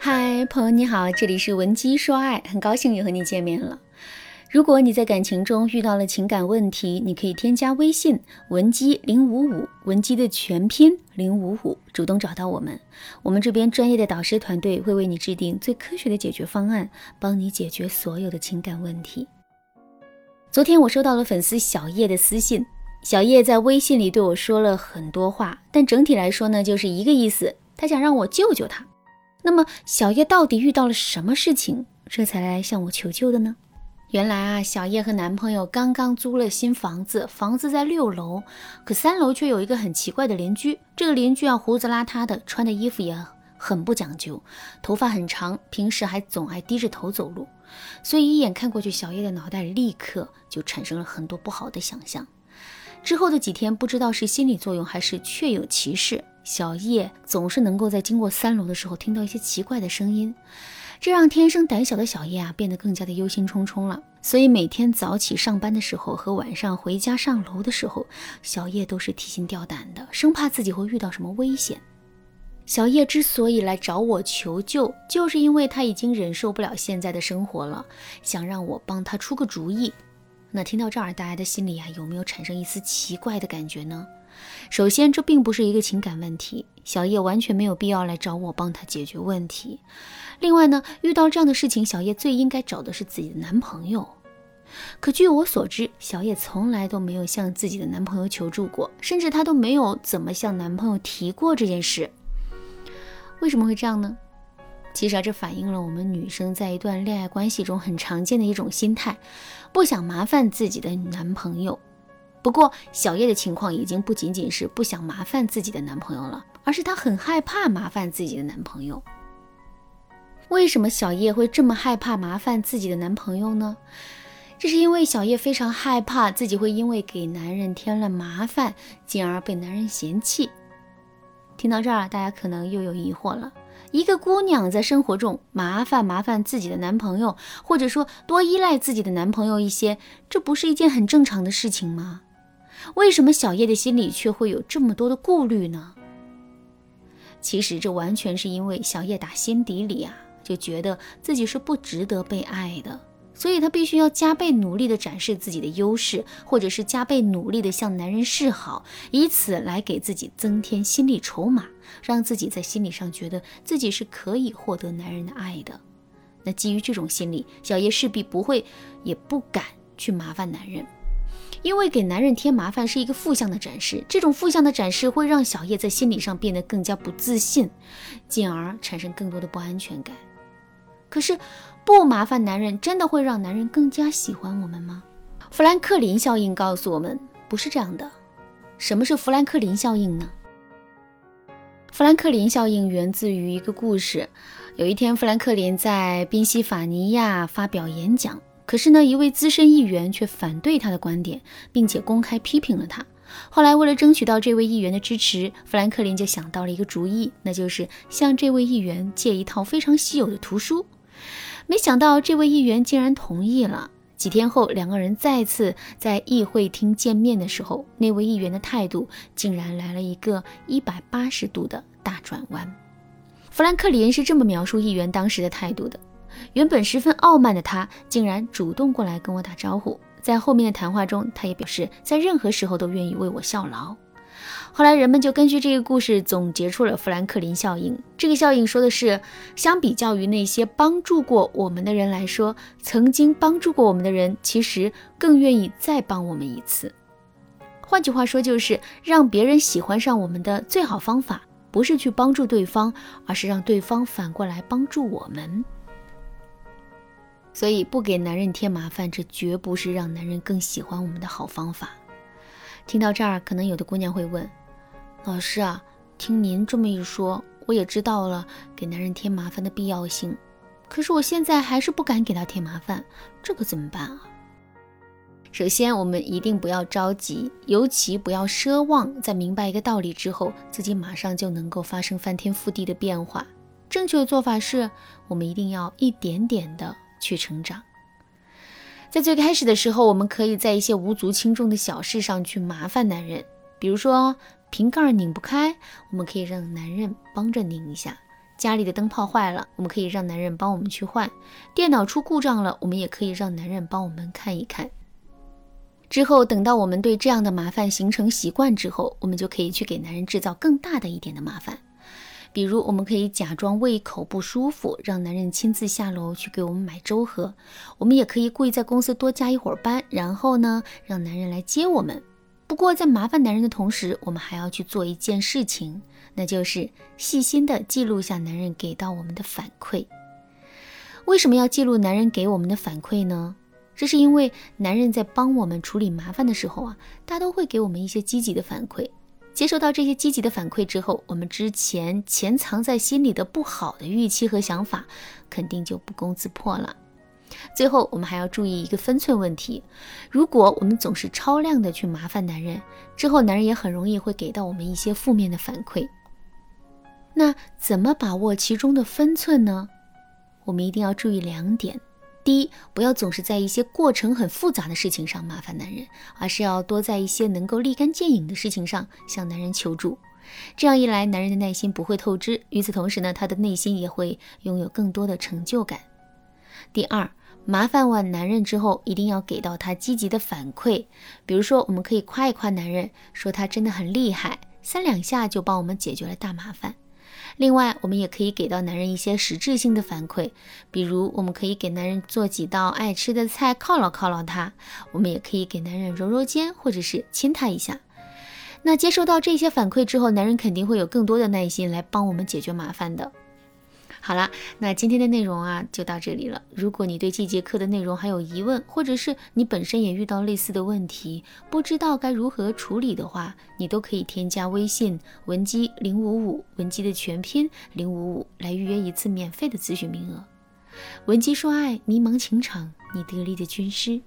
嗨，朋友你好，这里是文姬说爱，很高兴又和你见面了。如果你在感情中遇到了情感问题，你可以添加微信文姬零五五，文姬的全拼零五五，主动找到我们，我们这边专业的导师团队会为你制定最科学的解决方案，帮你解决所有的情感问题。昨天我收到了粉丝小叶的私信，小叶在微信里对我说了很多话，但整体来说呢，就是一个意思，他想让我救救他。那么小叶到底遇到了什么事情，这才来向我求救的呢？原来啊，小叶和男朋友刚刚租了新房子，房子在六楼，可三楼却有一个很奇怪的邻居。这个邻居啊，胡子邋遢的，穿的衣服也很不讲究，头发很长，平时还总爱低着头走路。所以一眼看过去，小叶的脑袋立刻就产生了很多不好的想象。之后的几天，不知道是心理作用还是确有其事，小叶总是能够在经过三楼的时候听到一些奇怪的声音。这让天生胆小的小叶啊变得更加的忧心忡忡了。所以每天早起上班的时候和晚上回家上楼的时候，小叶都是提心吊胆的，生怕自己会遇到什么危险。小叶之所以来找我求救，就是因为他已经忍受不了现在的生活了，想让我帮他出个主意。那听到这儿，大家的心里啊有没有产生一丝奇怪的感觉呢？首先，这并不是一个情感问题，小叶完全没有必要来找我帮他解决问题。另外呢，遇到这样的事情，小叶最应该找的是自己的男朋友。可据我所知，小叶从来都没有向自己的男朋友求助过，甚至她都没有怎么向男朋友提过这件事。为什么会这样呢？其实啊，这反映了我们女生在一段恋爱关系中很常见的一种心态，不想麻烦自己的男朋友。不过，小叶的情况已经不仅仅是不想麻烦自己的男朋友了，而是她很害怕麻烦自己的男朋友。为什么小叶会这么害怕麻烦自己的男朋友呢？这是因为小叶非常害怕自己会因为给男人添了麻烦，进而被男人嫌弃。听到这儿，大家可能又有疑惑了：一个姑娘在生活中麻烦麻烦自己的男朋友，或者说多依赖自己的男朋友一些，这不是一件很正常的事情吗？为什么小叶的心里却会有这么多的顾虑呢？其实这完全是因为小叶打心底里啊就觉得自己是不值得被爱的，所以她必须要加倍努力的展示自己的优势，或者是加倍努力的向男人示好，以此来给自己增添心理筹码，让自己在心理上觉得自己是可以获得男人的爱的。那基于这种心理，小叶势必不会也不敢去麻烦男人。因为给男人添麻烦是一个负向的展示，这种负向的展示会让小叶在心理上变得更加不自信，进而产生更多的不安全感。可是，不麻烦男人真的会让男人更加喜欢我们吗？富兰克林效应告诉我们，不是这样的。什么是富兰克林效应呢？富兰克林效应源自于一个故事。有一天，富兰克林在宾夕法尼亚发表演讲。可是呢，一位资深议员却反对他的观点，并且公开批评了他。后来，为了争取到这位议员的支持，富兰克林就想到了一个主意，那就是向这位议员借一套非常稀有的图书。没想到，这位议员竟然同意了。几天后，两个人再次在议会厅见面的时候，那位议员的态度竟然来了一个一百八十度的大转弯。富兰克林是这么描述议员当时的态度的。原本十分傲慢的他，竟然主动过来跟我打招呼。在后面的谈话中，他也表示在任何时候都愿意为我效劳。后来，人们就根据这个故事总结出了富兰克林效应。这个效应说的是，相比较于那些帮助过我们的人来说，曾经帮助过我们的人，其实更愿意再帮我们一次。换句话说，就是让别人喜欢上我们的最好方法，不是去帮助对方，而是让对方反过来帮助我们。所以不给男人添麻烦，这绝不是让男人更喜欢我们的好方法。听到这儿，可能有的姑娘会问：“老师啊，听您这么一说，我也知道了给男人添麻烦的必要性。可是我现在还是不敢给他添麻烦，这可怎么办啊？”首先，我们一定不要着急，尤其不要奢望在明白一个道理之后，自己马上就能够发生翻天覆地的变化。正确的做法是，我们一定要一点点的。去成长，在最开始的时候，我们可以在一些无足轻重的小事上去麻烦男人，比如说瓶盖拧不开，我们可以让男人帮着拧一下；家里的灯泡坏了，我们可以让男人帮我们去换；电脑出故障了，我们也可以让男人帮我们看一看。之后，等到我们对这样的麻烦形成习惯之后，我们就可以去给男人制造更大的一点的麻烦。比如，我们可以假装胃口不舒服，让男人亲自下楼去给我们买粥喝；我们也可以故意在公司多加一会儿班，然后呢，让男人来接我们。不过，在麻烦男人的同时，我们还要去做一件事情，那就是细心的记录下男人给到我们的反馈。为什么要记录男人给我们的反馈呢？这是因为男人在帮我们处理麻烦的时候啊，他都会给我们一些积极的反馈。接收到这些积极的反馈之后，我们之前潜藏在心里的不好的预期和想法，肯定就不攻自破了。最后，我们还要注意一个分寸问题：如果我们总是超量的去麻烦男人，之后男人也很容易会给到我们一些负面的反馈。那怎么把握其中的分寸呢？我们一定要注意两点。第一，不要总是在一些过程很复杂的事情上麻烦男人，而是要多在一些能够立竿见影的事情上向男人求助。这样一来，男人的耐心不会透支，与此同时呢，他的内心也会拥有更多的成就感。第二，麻烦完男人之后，一定要给到他积极的反馈，比如说，我们可以夸一夸男人，说他真的很厉害，三两下就帮我们解决了大麻烦。另外，我们也可以给到男人一些实质性的反馈，比如我们可以给男人做几道爱吃的菜犒劳犒劳他；我们也可以给男人揉揉肩，或者是亲他一下。那接收到这些反馈之后，男人肯定会有更多的耐心来帮我们解决麻烦的。好了，那今天的内容啊就到这里了。如果你对这节课的内容还有疑问，或者是你本身也遇到类似的问题，不知道该如何处理的话，你都可以添加微信文姬零五五，文姬的全拼零五五，来预约一次免费的咨询名额。文姬说爱，迷茫情场，你得力的军师。